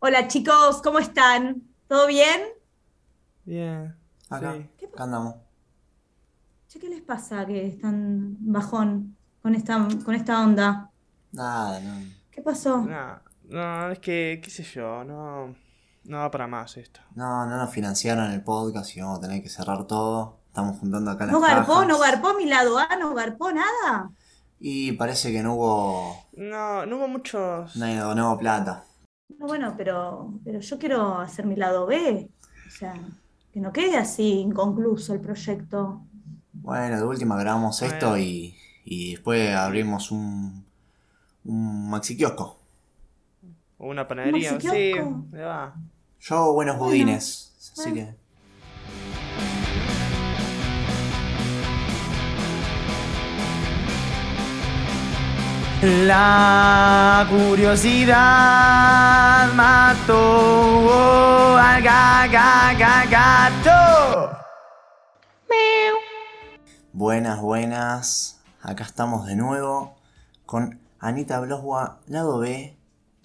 Hola chicos, ¿cómo están? ¿Todo bien? Bien. Acá, Sí. acá andamos. Che, ¿qué les pasa que están bajón con esta, con esta onda? Nada, no. ¿Qué pasó? No, no, es que, qué sé yo, no, no va para más esto. No, no nos financiaron el podcast y vamos a tener que cerrar todo. Estamos juntando acá las ¿No garpó? cajas. ¿No garpó mi lado A? ¿No garpó nada? Y parece que no hubo. No, no hubo muchos. Nadie donó plata. No, bueno, pero, pero yo quiero hacer mi lado B. O sea, que no quede así inconcluso el proyecto. Bueno, de última grabamos esto y, y después abrimos un, un maxi kiosco. O una panadería, sí, le va. Yo hago buenos Bueno, budines. Así bueno. que. La curiosidad mató al gato. Buenas, buenas. Acá estamos de nuevo con Anita Bloswa, lado B.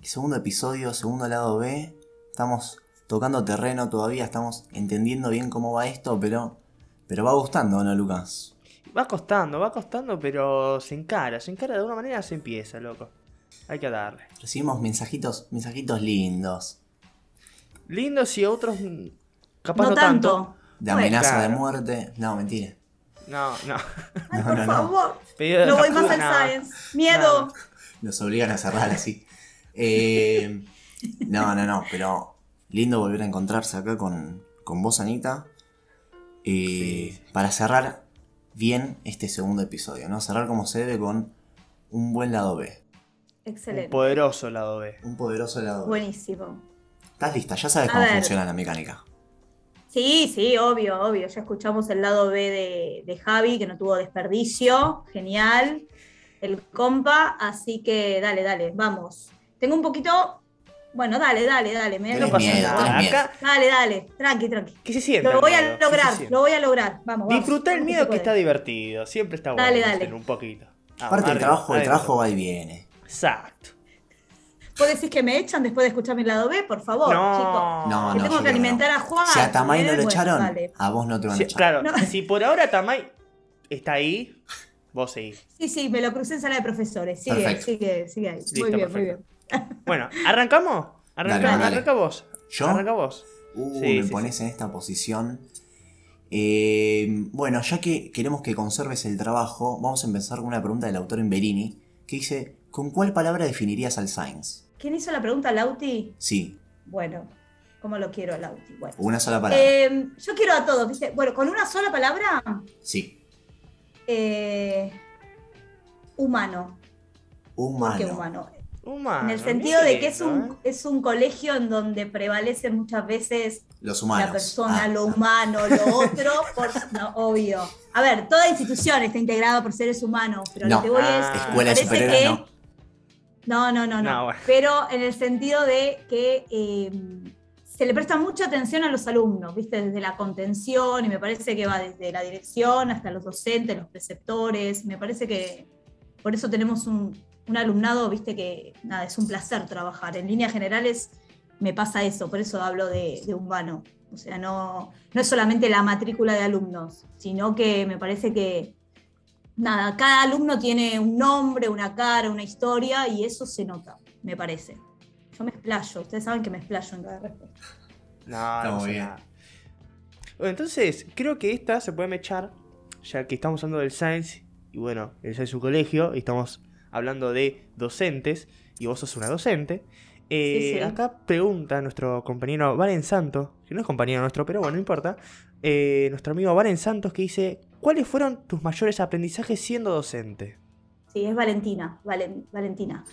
Segundo episodio, segundo lado B. Estamos tocando terreno todavía, estamos entendiendo bien cómo va esto, pero, pero va gustando, ¿no, Lucas? Va costando, va costando, pero se encara, se encara de alguna manera, se empieza, loco. Hay que darle. Recibimos mensajitos, mensajitos lindos. Lindos y otros mm, capaz no no, tanto. De amenaza de muerte. No, mentira. No, no. Ay, No, por no, no. favor. De No voy más al no. Science. Miedo. No. Nos obligan a cerrar así. Eh, no, no, no, pero lindo volver a encontrarse acá con, con vos, Anita. Eh, Para cerrar bien este segundo episodio, ¿no? Cerrar como se debe con un buen lado B. Un Excelente. poderoso lado B. Un poderoso lado B. Buenísimo. ¿Estás lista? Ya sabes A cómo ver. funciona la mecánica. Sí, sí, obvio, obvio. Ya escuchamos el lado B de, de Javi, que no tuvo desperdicio. Genial. El compa. Así que dale, dale, vamos. Tengo un poquito. Bueno, dale, dale, dale. Me no pasa miedo, nada. Acá, Dale, dale. Tranqui, tranqui. ¿qué se siente? Lo voy miedo? a ¿Qué se lograr, lo voy a lograr. Vamos, vamos. Disfruta el miedo que está divertido. Siempre está bueno Dale, dale. un poquito. Ah, Aparte, el arriba, trabajo, el trabajo va y viene. Exacto. ¿Vos decís que me echan después de escuchar mi lado B? Por favor, No. chicos. No, Que no. tengo que alimentar no. a Juan. Si a Tamay no lo Bueno, echaron, a vos no te van a Sí, echar. claro, No. si por ahora Tamay está ahí, vos seguís. Sí, sí, me lo crucé en sala de profesores. Sigue, Perfecto. sigue, sigue ahí. Listo, muy bien, muy bien. Bueno, ¿arrancamos? Arranca, Dale, dale. arranca vos. ¿Yo? Arranca vos. Uh, Sí, me sí, pones en esta posición. Eh, bueno, ya que queremos que conserves el trabajo, vamos a empezar con una pregunta del autor Emberini, que dice, ¿con cuál palabra definirías al Science? ¿Quién hizo la pregunta, Lauti? Sí, Bueno, ¿cómo lo quiero, Lauti? Bueno. una sola palabra. Eh, yo quiero a todos, ¿viste? Bueno, con una sola palabra, Sí, eh, humano. ¿Por qué humano. Humano? En el sentido de que es un, ¿eh? es un colegio en donde prevalece muchas veces Los humanos. la persona, Ah, lo humano, lo otro, por, no, obvio. A ver, toda institución está integrada por seres humanos, pero No. lo que voy Ah. es. Escuela superiores que- no. No, no, no, no. No, bueno. Pero en el sentido de que eh, se le presta mucha atención a los alumnos, ¿viste? Desde la contención, y me parece que va desde la dirección hasta los docentes, los preceptores. Me parece que por eso tenemos un, un alumnado, ¿viste? Que nada, es un placer trabajar. En líneas generales me pasa eso, por eso hablo de, de humano. O sea, no, no es solamente la matrícula de alumnos, sino que me parece que nada, cada alumno tiene un nombre, una cara, una historia, y eso se nota, me parece. Yo me explayo, ustedes saben que me explayo en cada respuesta. No, no muy pasa bien. nada. Bueno, entonces, creo que esta se puede mechar, ya que estamos hablando del Science, y bueno, el Science es un colegio, y estamos hablando de docentes, y vos sos una docente. Eh, Sí, sí. Acá pregunta nuestro compañero Valen Santos, que no es compañero nuestro, pero bueno, no importa. eh, nuestro amigo Valen Santos que dice, ¿cuáles fueron tus mayores aprendizajes siendo docente? Sí, es Valentina, Valen- Valentina.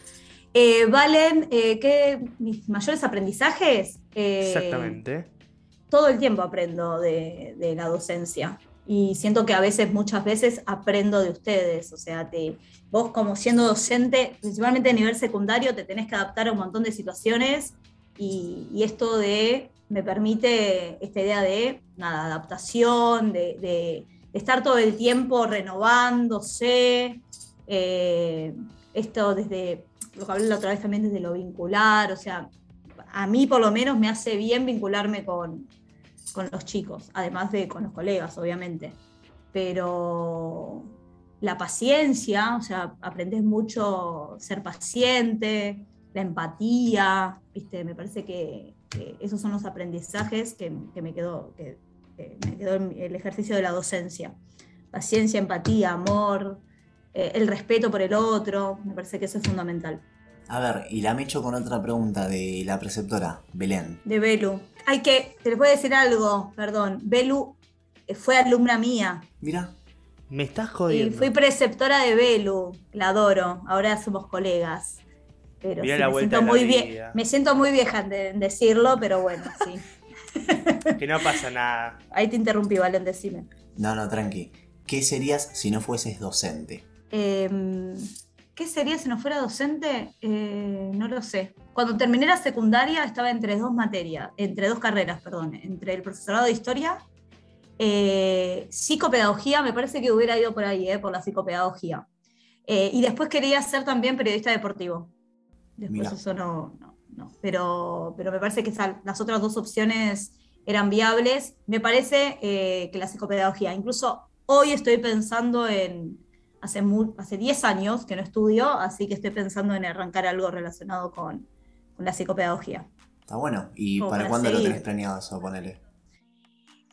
Eh, Valen, ¿qué, mis mayores aprendizajes? Exactamente. todo el tiempo aprendo de, de la docencia y siento que a veces, muchas veces, aprendo de ustedes. O sea, te, vos como siendo docente, principalmente a nivel secundario, te tenés que adaptar a un montón de situaciones y, esto de, me permite esta idea de, nada, adaptación, de estar todo el tiempo renovándose. eh, esto desde, lo que hablé la otra vez también desde lo vincular, o sea, a mí por lo menos me hace bien vincularme con, con los chicos, además de con los colegas, obviamente. Pero la paciencia, o sea, aprendes mucho ser paciente, la empatía, ¿viste? Me parece que, esos son los aprendizajes que, me quedó, que, me quedó el ejercicio de la docencia. Paciencia, empatía, amor, eh, el respeto por el otro, me parece que eso es fundamental. A ver, y la me echo con otra pregunta de la preceptora, Belén. De Belu. Hay que, te les voy a decir algo, perdón. Belu eh, fue alumna mía. Mira. Me estás jodiendo. Y fui preceptora de Belu, la adoro. Ahora somos colegas. Pero sí, me, siento muy me siento muy vieja en decirlo, pero bueno, sí. que no pasa nada. Ahí te interrumpí, Valen, decime. No, no, tranqui. ¿Qué serías si no fueses docente? Eh, ¿Qué sería si no fuera docente? Eh, no lo sé. Cuando terminé la secundaria estaba entre dos materias, entre dos carreras, perdón, entre el profesorado de historia, eh, psicopedagogía, me parece que hubiera ido por ahí, eh, por la psicopedagogía. y después quería ser también periodista deportivo. Después eso no, no, Pero, pero me parece que las otras dos opciones eran viables. Me parece que la psicopedagogía, incluso hoy estoy pensando en hace, hace 10 años que no estudio, así que estoy pensando en arrancar algo relacionado con, la psicopedagogía. Está bueno. ¿Y para, cuándo lo tenés planeado eso, ponele?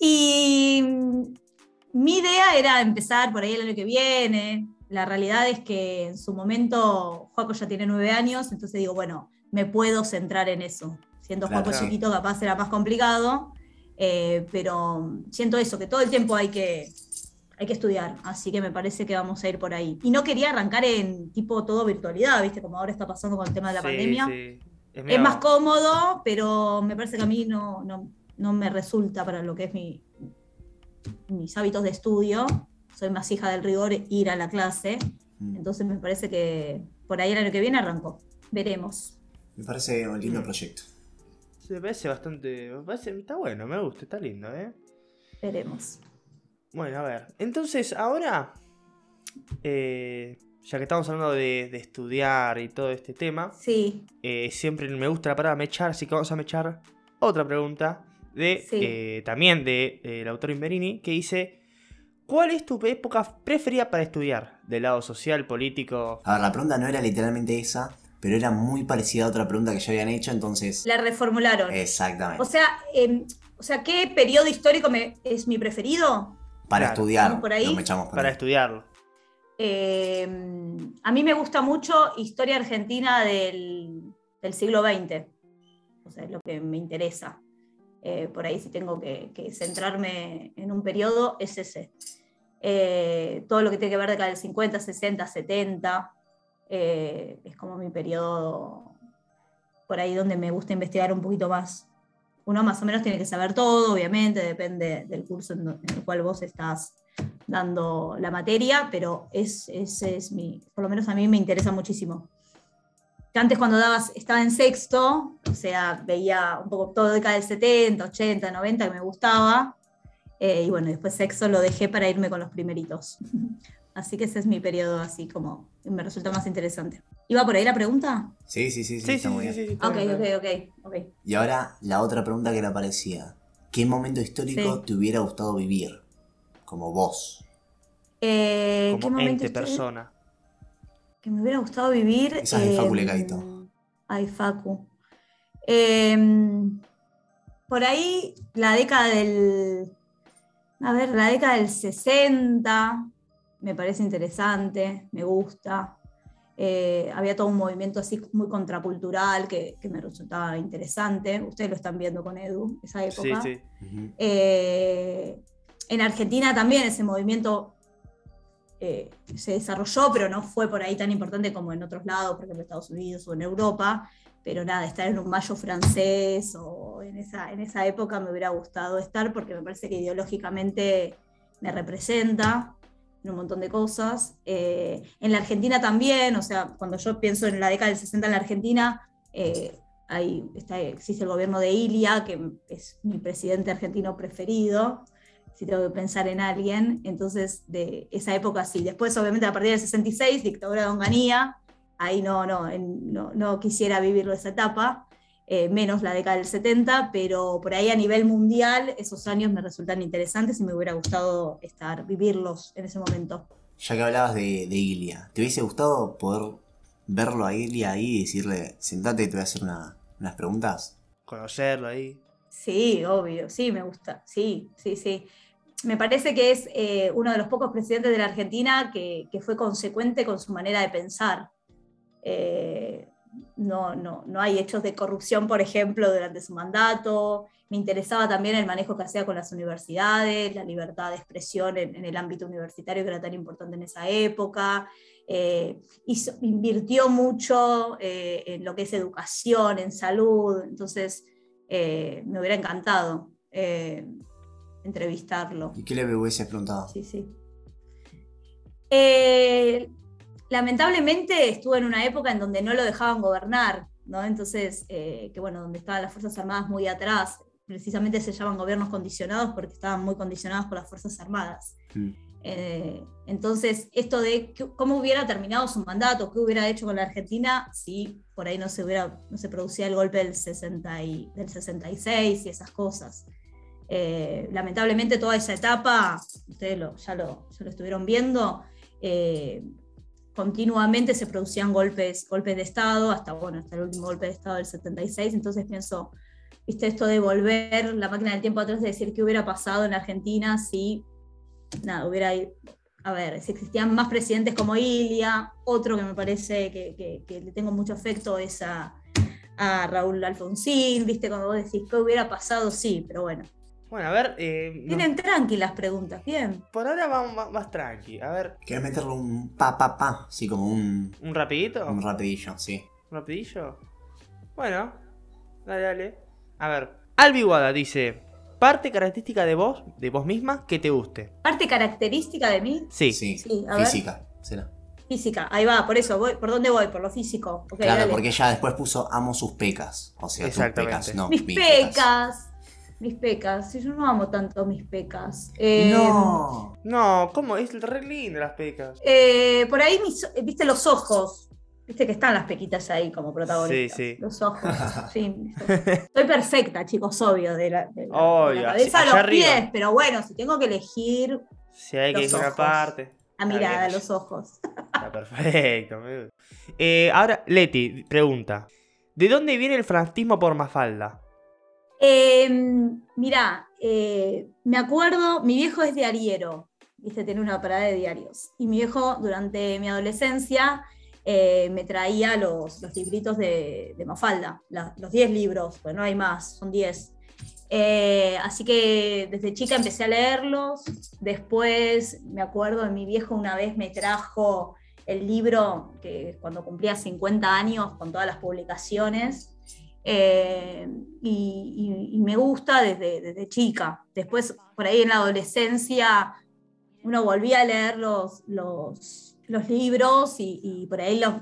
Y mi idea era empezar por ahí el año que viene. La realidad es que en su momento Juaco ya tiene nueve años, entonces digo, bueno, me puedo centrar en eso. Siendo Juaco chiquito capaz era más complicado, eh, pero siento eso, que todo el tiempo hay que, hay que estudiar, así que me parece que vamos a ir por ahí. Y no quería arrancar en tipo todo virtualidad, ¿viste? Como ahora está pasando con el tema de la pandemia. Es, más cómodo, pero me parece que a mí no, no, me resulta para lo que es mi, mis hábitos de estudio. Soy más hija del rigor ir a la clase. Mm. Entonces me parece que por ahí el año que viene arrancó. Veremos. Me parece un lindo mm. proyecto. me parece bastante. está bueno, me gusta, está lindo, ¿eh? Veremos. Bueno, a ver. Entonces, ahora, eh, ya que estamos hablando de, estudiar y todo este tema, sí. Eh, siempre me gusta la palabra mechar, así que vamos a mechar otra pregunta de eh, también del de, autor Inverini, que dice, ¿cuál es tu época preferida para estudiar? Del lado social, político. A ver, la pregunta no era literalmente esa, pero era muy parecida a otra pregunta que ya habían hecho, entonces... La reformularon. Exactamente. O sea, em, o sea ¿qué periodo histórico me, es mi preferido? Para estudiar. Por ahí? para estudiarlo. Eh, a mí me gusta mucho historia argentina del, siglo XX. O sea, es lo que me interesa. Eh, por ahí si tengo que, centrarme en un periodo, es ese. Eh, todo lo que tiene que ver de acá del 50, 60, 70, es como mi periodo por ahí donde me gusta investigar un poquito más uno más o menos tiene que saber todo, obviamente, depende del curso en, el cual vos estás dando la materia, pero es, ese es mi, por lo menos a mí me interesa muchísimo. antes cuando dabas, estaba en sexto, o sea, veía un poco todo de cada del 70, 80, 90 que me gustaba, eh, y bueno, después sexto lo dejé para irme con los primeritos. Así que ese es mi periodo así como me resulta más interesante. ¿Iba por ahí la pregunta? Sí, sí, sí, sí, está muy bien. ok, ok, ok, Y ahora la otra pregunta que le aparecía. ¿Qué momento histórico te hubiera gustado vivir? Como vos. Eh, como ¿qué momento ente persona. Que me hubiera gustado vivir. Esa es Facu Legaito. Ay, Facu. Em, por ahí la década del. A ver, la década del 60, me parece interesante, me gusta. Eh, había todo un movimiento así muy contracultural que, me resultaba interesante. Ustedes lo están viendo con Edu, esa época. Sí, sí. Eh, en Argentina también ese movimiento eh, se desarrolló, pero no fue por ahí tan importante como en otros lados, por ejemplo en Estados Unidos o en Europa. Pero nada, estar en un mayo francés o en esa, en esa época me hubiera gustado estar porque me parece que ideológicamente me representa un montón de cosas. Eh, en la Argentina también, o sea, cuando yo pienso en la década del 60 en la Argentina, eh, ahí está, existe el gobierno de Ilia, que es mi presidente argentino preferido, si tengo que pensar en alguien. Entonces, de esa época sí. Después, obviamente, a partir del 66, dictadura de Onganía, ahí no, no, no, no quisiera vivirlo esa etapa. Eh, menos la década del 70, pero por ahí a nivel mundial esos años me resultan interesantes y me hubiera gustado estar, vivirlos en ese momento. Ya que hablabas de, de Ilia, ¿te hubiese gustado poder verlo a Ilia ahí y decirle, sentate y te voy a hacer una- unas preguntas? Conocerlo ahí. Sí, obvio, sí, me gusta, sí, sí, sí. Me parece que es eh, uno de los pocos presidentes de la Argentina que, que fue consecuente con su manera de pensar. Eh, no, no, no hay hechos de corrupción, por ejemplo, durante su mandato. Me interesaba también el manejo que hacía con las universidades, la libertad de expresión en, en el ámbito universitario que era tan importante en esa época. Eh, hizo- invirtió mucho eh, en lo que es educación, en salud. Entonces, eh, me hubiera encantado entrevistarlo. ¿Y qué le hubieses preguntado? Sí, sí. Lamentablemente estuve en una época en donde no lo dejaban gobernar, ¿no? Entonces, eh, que bueno, donde estaban las Fuerzas Armadas muy atrás, precisamente se llaman gobiernos condicionados porque estaban muy condicionados por las Fuerzas Armadas. Mm. Eh, entonces, esto de qué- cómo hubiera terminado su mandato, qué hubiera hecho con la Argentina si por ahí no se, hubiera, no se producía el golpe del, 60 y- del 66 y esas cosas. Eh, lamentablemente toda esa etapa, ustedes lo- ya, lo, ya lo estuvieron viendo, eh, continuamente se producían golpes, golpes de Estado, hasta, bueno, hasta el último golpe de Estado del 76, entonces pienso, viste esto de volver la máquina del tiempo atrás, de decir qué hubiera pasado en Argentina si, nada, hubiera a ver, si existían más presidentes como Ilia, otro que me parece que, que- le tengo mucho afecto es a Raúl Alfonsín, viste, cuando vos decís qué hubiera pasado, sí, pero bueno. Bueno, a ver. eh, no- Vienen tranquilas preguntas, bien. por ahora vamos más, más tranqui. A ver, ¿Querés meterle un pa pa pa? Así como un, ¿un rapidito? un rapidillo, sí. ¿Un rapidillo? Bueno, dale, dale. A ver, Albi Wada dice: Parte característica de vos, de vos misma, que te guste. Parte característica de mí, Sí. Sí, Sí, a ver. física, será. física. Ahí va, por eso, voy, ¿por dónde voy? Por lo físico. Claro, dale. porque ella después puso amo sus pecas. O sea, tus pecas, no mis mis pecas. Mis pecas. Si yo no amo tanto mis pecas. Eh, No. No, ¿cómo? Es re linda las pecas. eh, por ahí, mis- viste los ojos. Viste que están las pequitas ahí como protagonistas. Sí, sí. Los ojos. sí. Estoy perfecta, chicos, obvio, de la, de la- de Obvio, la cabeza a los arriba. pies. Pero bueno, si tengo que elegir Si hay que Los ir una parte. a mirada, bien. los ojos. Está perfecto. me gusta. Eh, ahora, Leti pregunta: ¿De dónde viene el fanatismo por Mafalda? Eh, mirá, me acuerdo, mi viejo es diariero, viste, tiene una parada de diarios. Y mi viejo, durante mi adolescencia, eh, me traía los, los libritos de, Mafalda, los 10 libros, pues no hay más, son 10. Eh, así que desde chica empecé a leerlos. Después me acuerdo de mi viejo una vez me trajo el libro que cuando cumplía 50 años con todas las publicaciones. Eh, y, y- y me gusta desde, desde chica. Después, por ahí en la adolescencia, uno volvía a leer los, los, los libros y, y por ahí los,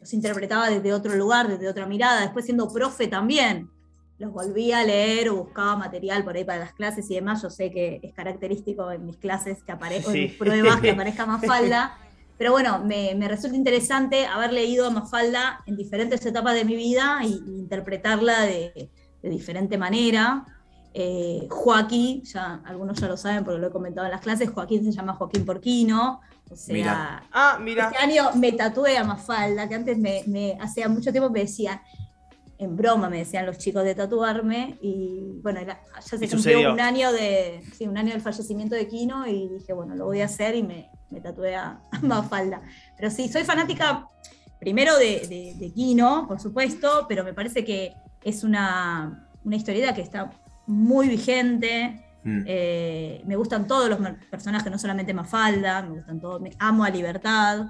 los interpretaba desde otro lugar, desde otra mirada. Después siendo profe también, los volvía a leer o buscaba material por ahí para las clases y demás. Yo sé que es característico en mis clases que aparezca, Sí. en mis pruebas que aparezca Mafalda. Pero bueno, me, me resulta interesante haber leído a Mafalda en diferentes etapas de mi vida y, y interpretarla de, de diferente manera. Eh, Joaquín, ya algunos ya lo saben porque lo he comentado en las clases, Joaquín se llama Joaquín Porquino. O sea, Mirá. Ah, mira. este año me tatué a Mafalda, que antes me, me- hacía mucho tiempo me decían, en broma me decían los chicos de tatuarme, y bueno, era- ya se cumplió sucedió. un año de, sí, un año del fallecimiento de Kino, y dije, bueno, lo voy a hacer y me, me tatué a, Mafalda. Pero sí, soy fanática primero de, de, de Kino, por supuesto, pero me parece que es una, una historieta que está muy vigente, Mm. eh, me gustan todos los personajes, no solamente Mafalda, me gustan todos, me amo a Libertad,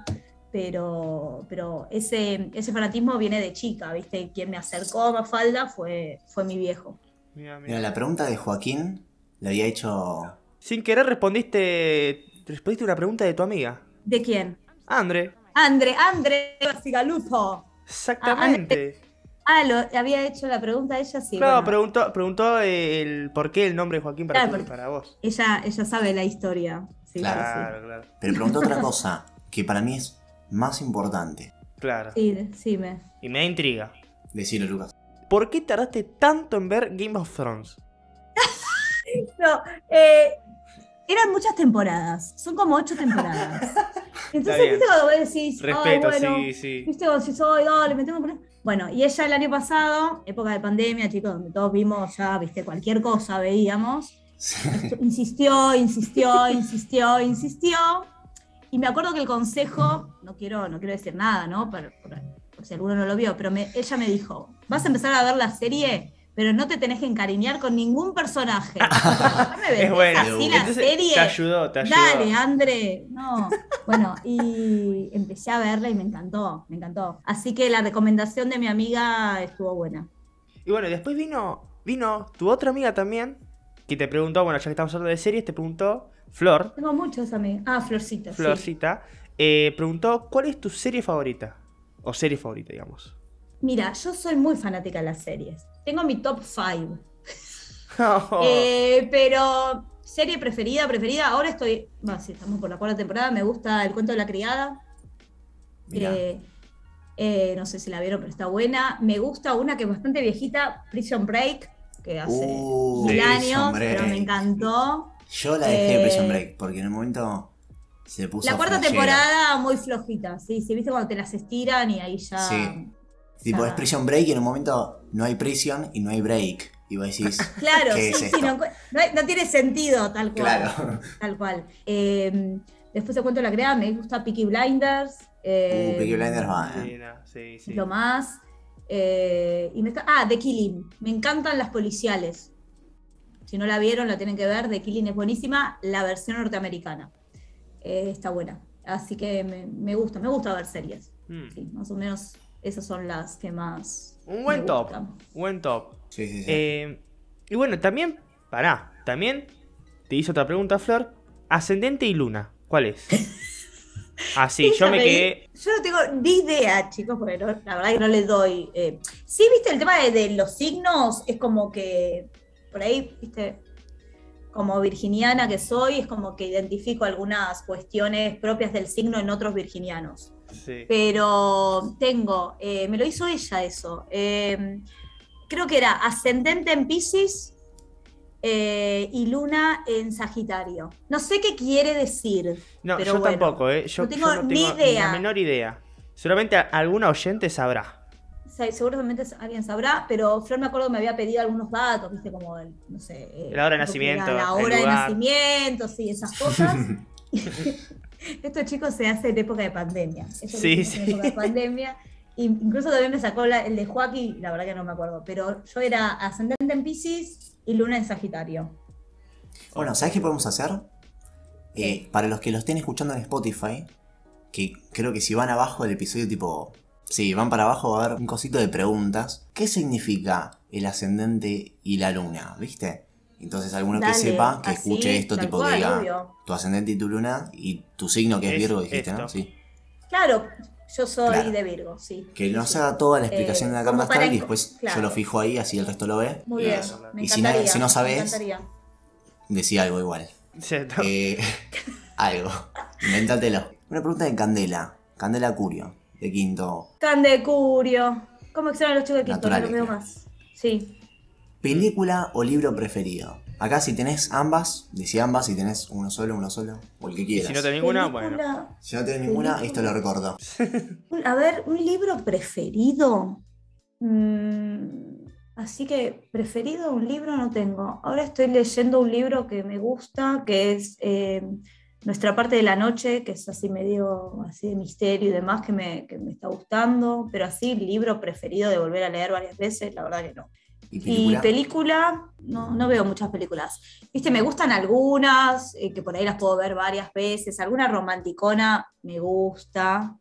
pero, pero ese, ese fanatismo viene de chica, ¿viste? Quien me acercó a Mafalda fue, fue mi viejo. Mira, mira. Mira, la pregunta de Joaquín le había hecho. Sin querer respondiste. Respondiste una pregunta de tu amiga. ¿De quién? Andre. André, André Basigalupo. Exactamente. Ah, lo, había hecho la pregunta a ella, sí. claro, bueno, preguntó, preguntó el por qué el nombre de Joaquín para, Claro, para vos. ella, ella sabe la historia. Sí, Claro. sí, Claro, claro. Pero preguntó otra cosa que para mí es más importante. Claro. sí. Sí, sí, me. Y me da intriga. Decirlo, Lucas. ¿por qué tardaste tanto en ver Game of Thrones? No, eh, eran muchas temporadas. Son como ocho temporadas. Entonces, viste cuando vos decís, ay, Respeto, bueno, sí, sí. viste cuando decís, ay, dale, me tengo que poner. Bueno, y ella el año pasado, época de pandemia, chicos, donde todos vimos ya, viste, cualquier cosa veíamos. insistió, insistió, insistió, insistió. Y me acuerdo que el consejo, no quiero, no quiero decir nada, ¿no? Por, por- por si alguno no lo vio, pero me- ella me dijo, vas a empezar a ver la serie, pero no te tenés que encariñar con ningún personaje. No me Es bueno. así la Entonces, serie. te ayudó, te ayudó. Dale, André. No. Bueno, y empecé a verla y me encantó, me encantó. Así que la recomendación de mi amiga estuvo buena. Y bueno, después vino, vino tu otra amiga también, que te preguntó, bueno, ya que estamos hablando de series, te preguntó, Flor, Tengo muchos amigos. Ah, Florcita. sí. Florcita, eh, preguntó, ¿cuál es tu serie favorita? O serie favorita, digamos. Mira, yo soy muy fanática de las series. Tengo mi top 5. Oh. Eh, pero serie preferida, preferida. Ahora estoy. Bueno, sí, estamos por la cuarta temporada. Me gusta El cuento de la criada. Eh, eh, no sé si la vieron, pero está buena. Me gusta una que es bastante viejita, Prison Break, que hace Uh, mil Prison años, Break. pero me encantó. Yo la dejé de Prison Break porque en un momento se puso. La cuarta flashera. temporada muy flojita, sí, sí, viste cuando te las estiran y ahí ya. Sí. Tipo, es Prison Break y en un momento no hay prison y no hay break. Y vos decís, Claro, ¿Qué sí, es sí, esto? no, no hay- no tiene sentido tal cual. claro. Tal cual. Eh, después te cuento la creada, me gusta Peaky Blinders. eh, Uh, Peaky Blinders va, Sí, eh. no, sí, sí. Lo más. eh, y me está- ah, The Killing. Me encantan las policiales. Si no la vieron, la tienen que ver. The Killing es buenísima. La versión norteamericana. Eh, está buena. Así que me, me gusta, me gusta ver series. Mm. Sí, más o menos esas son las que más. Un buen top. gustan. Buen top. Sí, sí, sí. Eh, y bueno, también, pará, también te hice otra pregunta, Flor. Ascendente y luna, ¿cuál es? Ah, sí, yo me quedé. Yo no tengo ni idea, chicos, porque no- la verdad que no les doy. eh. Sí, viste, el tema de, de los signos es como que por ahí, viste, como virginiana que soy, es como que identifico algunas cuestiones propias del signo en otros virginianos. Sí. Pero tengo, eh, me lo hizo ella eso. eh, creo que era ascendente en Pisces eh, y luna en Sagitario. No sé qué quiere decir. No, pero yo bueno, tampoco, ¿eh? Yo no tengo yo ni la idea. menor idea. Seguramente alguna oyente sabrá. Sí, seguramente alguien sabrá, pero Flor me acuerdo que me había pedido algunos datos, viste, como el, no sé. La hora de nacimiento, La hora de nacimiento, sí, esas cosas. Estos chicos se hacen en época de pandemia. Sí, en sí. época de pandemia. Incluso también me sacó la- el de Joaquín, la verdad que no me acuerdo, pero yo era ascendente en Pisces y luna en Sagitario. Bueno, ¿sabes qué podemos hacer? Eh, ¿Qué? para los que lo estén escuchando en Spotify, que creo que si van abajo del episodio tipo... Sí, van para abajo va a haber un cosito de preguntas. ¿Qué significa el ascendente y la luna? ¿Viste? Entonces alguno que sepa, que así, escuche esto, tipo cual, que diga obvio. tu ascendente y tu luna y tu signo que es, Es Virgo, dijiste, ¿no? Sí. Claro, yo soy Claro. de Virgo, sí. Que nos sí. haga toda la explicación Eh, de la carta astral y después claro. yo lo fijo ahí, así el resto lo ve. Muy y bien, me Y si no, encantaría. si no sabes, encantaría. decí algo igual. ¿Cierto? Eh, algo. Invéntatelo. Una pregunta de Candela. Candela Curio, de quinto. Tan de Curio. ¿Cómo extraño a los chicos de Quinto? No los veo más. Sí. ¿Película o libro preferido? Acá si tenés ambas, decí ambas, si tenés uno solo, uno solo, o el que Y quieras. si no tenés ninguna, bueno. Si no tenés ninguna, esto lo recorto. A ver, un libro preferido. Mm, así que preferido un libro no tengo. Ahora estoy leyendo un libro que me gusta, que es eh, Nuestra parte de la noche, que es así medio así de misterio y demás, que me, que me está gustando. Pero así, libro preferido de volver a leer varias veces, la verdad que no. ¿Y Y película? no, no veo muchas películas. Viste, me gustan algunas, eh, que por ahí las puedo ver varias veces. Alguna romanticona me gusta.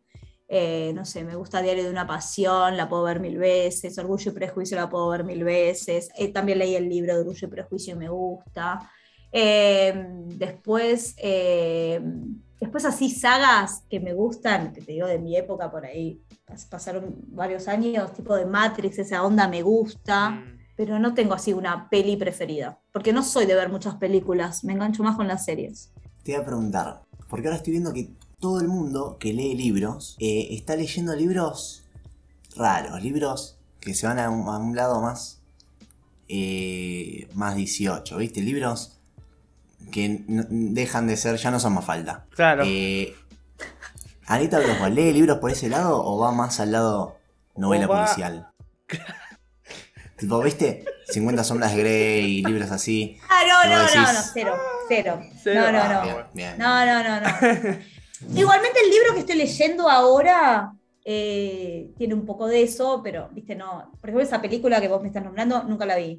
Eh, no sé, me gusta Diario de una Pasión, la puedo ver mil veces. Orgullo y Prejuicio la puedo ver mil veces. Eh, también leí el libro de Orgullo y Prejuicio y me gusta. Eh, después, eh, después así sagas que me gustan, que te digo de mi época por ahí, pas- pasaron varios años, tipo de Matrix, esa onda me gusta Mm. Pero no tengo así una peli preferida, porque no soy de ver muchas películas, me engancho más con las series. Te voy a preguntar, porque ahora estoy viendo que todo el mundo que lee libros eh, está leyendo libros raros, libros que se van a un, a un lado más. eh, más 18, ¿viste? Libros que dejan de ser, ya no son más falta. Claro. Eh, Anita Bloswa, ¿lee libros por ese lado o va más al lado novela va- policial? tipo, ¿viste? 50 sombras de Grey, libros así. Ah, no, ¿Qué no, no, no, cero, cero. Cero. No, no, Ah, no. bien, bien. No, no, no, no. Igualmente el libro que estoy leyendo ahora eh, tiene un poco de eso, pero, viste, no. Por ejemplo, esa película que vos me estás nombrando, nunca la vi.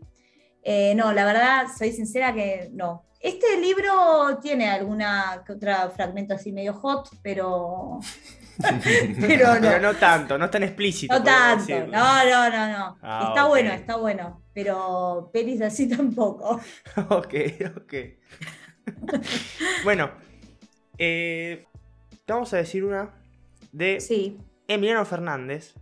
Eh, no, la verdad, soy sincera que no. Este libro tiene alguna que otra fragmento así medio hot, pero. pero no. Pero no tanto, no es tan explícito. No tanto, decirlo. no, no, no, no. Ah, está bueno, está bueno. Pero pelis así tampoco. ok, ok. bueno, eh, vamos a decir una de Sí. Emiliano Fernández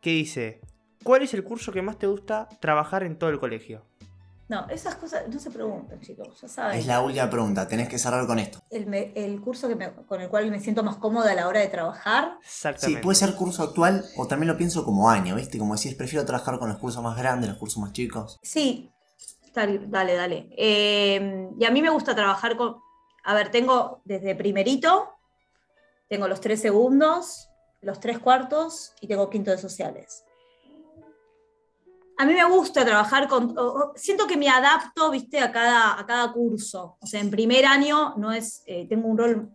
que dice: ¿Cuál es el curso que más te gusta trabajar en todo el colegio? No, esas cosas no se preguntan, chicos, ya saben. Es la última pregunta, tenés que cerrar con esto. el, me- el curso que me- con el cual me siento más cómoda a la hora de trabajar. Sí, Exactamente. puede ser curso actual o también lo pienso como año, ¿viste? Como decís, prefiero trabajar con los cursos más grandes, los cursos más chicos. Sí, dale, dale. Eh, y a mí me gusta trabajar con. A ver, tengo desde primerito, tengo los tres segundos, los tres cuartos y tengo quinto de sociales. A mí me gusta trabajar con. siento que me adapto, viste, a cada, a cada curso. O sea, en primer año no es. eh, tengo un rol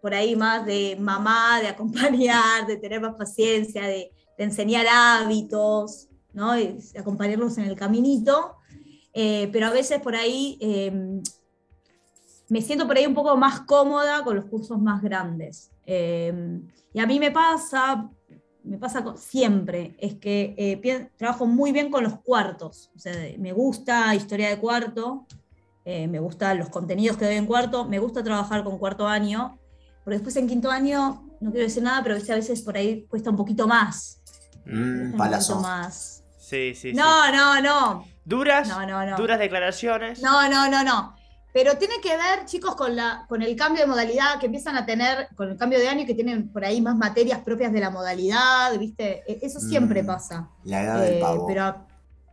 por ahí más de mamá, de acompañar, de tener más paciencia, de, enseñar hábitos, ¿no? Y acompañarlos en el caminito. Eh, pero a veces por ahí eh, me siento por ahí un poco más cómoda con los cursos más grandes. Eh, y a mí me pasa, me pasa siempre, es que eh, trabajo muy bien con los cuartos. O sea, me gusta historia de cuarto, eh, me gustan los contenidos que doy en cuarto, me gusta trabajar con cuarto año, porque después en quinto año, no quiero decir nada, pero a veces por ahí cuesta un poquito más. Mmm, Cuesta un poquito palazo. más. Sí, sí, sí. No, no, no. Duras, No, no, no. duras declaraciones. No, no, no, no. Pero tiene que ver, chicos, con, la, con el cambio de modalidad que empiezan a tener, con el cambio de año que tienen por ahí más materias propias de la modalidad, ¿viste? E- Eso siempre Mm, pasa. La edad del Eh, pavo. pero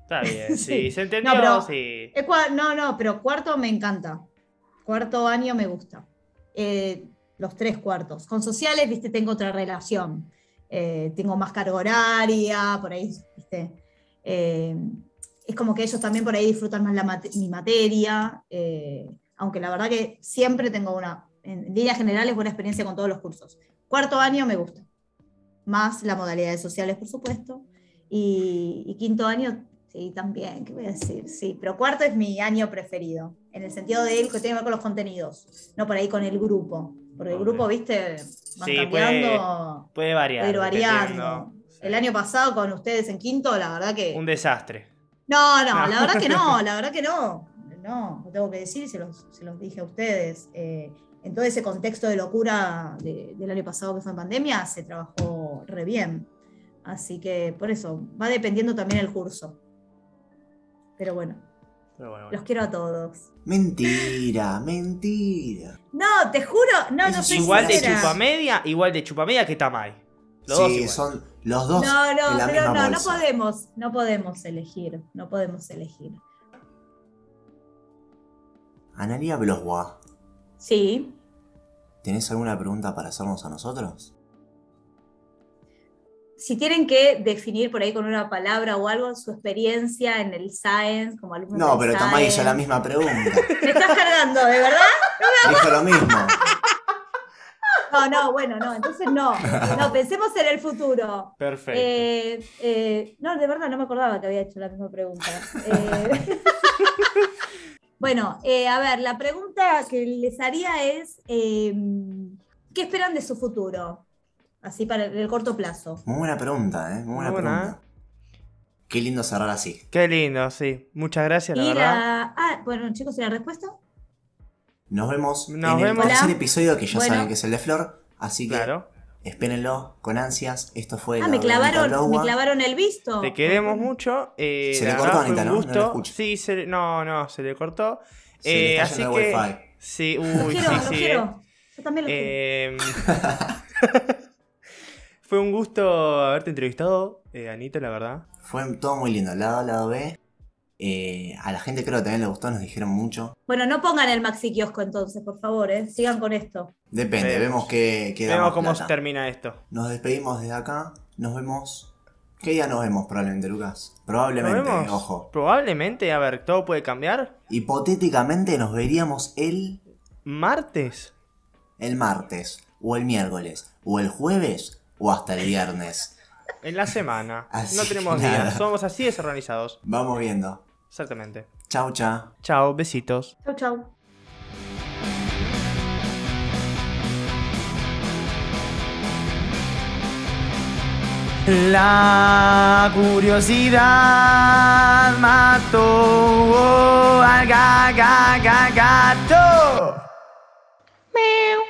Está bien, sí, Sí. se entendió, No, pero- sí. cua- no, no, pero cuarto me encanta. Cuarto año me gusta. Eh, los tres cuartos. Con sociales, viste, tengo otra relación. Eh, tengo más carga horaria, por ahí, viste. Es como que ellos también por ahí disfrutan más la mate- mi materia. eh, aunque la verdad que siempre tengo una, en líneas generales, buena experiencia con todos los cursos. Cuarto año me gusta. Más la modalidad de sociales, por supuesto. Y, y quinto año, sí, también, ¿qué voy a decir? Sí, pero cuarto es mi año preferido, en el sentido de él que tiene que ver con los contenidos, no por ahí con el grupo. Porque el grupo, viste, van Sí, cambiando, Puede variar. puede ir variando. Sí. El año pasado con ustedes en quinto, la verdad que... Un desastre. No, no, No. la verdad que no, la verdad que no. No, lo tengo que decir y se los, se los dije a ustedes. Eh, en todo ese contexto de locura de- del año pasado que fue en pandemia, se trabajó re bien. Así que por eso, va dependiendo también el curso. Pero bueno, Pero bueno, los quiero a todos. Mentira, mentira. No, te juro, no, no soy Igual de sincera. chupamedia, igual de chupamedia que Tamay. Los sí, son los dos No, en no, la pero misma no, no bolsa. podemos, no podemos elegir, no podemos elegir. Analia Bloswa, Sí, ¿tenés alguna pregunta para hacernos a nosotros? si tienen que definir por ahí con una palabra o algo su experiencia en el science, como alumno No, pero Tamay hizo la misma pregunta. Me estás cargando, ¿de verdad? Dijo lo mismo. No, no, bueno, no, entonces no. No, pensemos en el futuro. Perfecto. Eh, eh, no, de verdad no me acordaba que había hecho la misma pregunta. Eh, bueno, eh, a ver, la pregunta que les haría es, eh, ¿qué esperan de su futuro? Así para el corto plazo. Muy buena pregunta, ¿eh? Muy buena Muy buena, pregunta. Qué lindo cerrar así. Qué lindo, sí. Muchas gracias, la Y verdad. la... Ah, bueno, chicos, ¿y la respuesta? Nos vemos Nos en vemos. el tercer Hola. episodio que ya Bueno. saben que es el de Flor. Así que Claro. espérenlo con ansias. Esto fue Ah, me clavaron, me clavaron el visto. Te queremos mucho. eh, Se le cortó, Anita, un ¿no? No gusto. lo sí, se le- no, no, se le cortó. Se le Eh, está así que. wifi. Sí, uy, quiero, sí, sí. quiero. eh. Yo también los quiero. Eh, Fue un gusto haberte entrevistado, eh, Anita, la verdad. Fue todo muy lindo. Lado A, lado B. Eh, a la gente creo que también le gustó, nos dijeron mucho. Bueno, no pongan el maxi kiosco entonces, por favor, ¿eh? sigan con esto. Depende, Vemos. vemos que, Vemos cómo plata. termina esto. Nos despedimos desde acá. Nos vemos. ¿Qué día nos vemos probablemente, Lucas? ¿Nos Probablemente, vemos? ojo. Probablemente, a ver, todo puede cambiar. Hipotéticamente nos veríamos el, ¿Martes? el martes, o el miércoles, o el jueves, o hasta el viernes. En la semana. Así no tenemos nada. días. Somos así desorganizados. Vamos viendo. Exactamente. Chau, chau. Chao, besitos. Chau, chau. La curiosidad mató al ga- ga- ga- gato. Meow.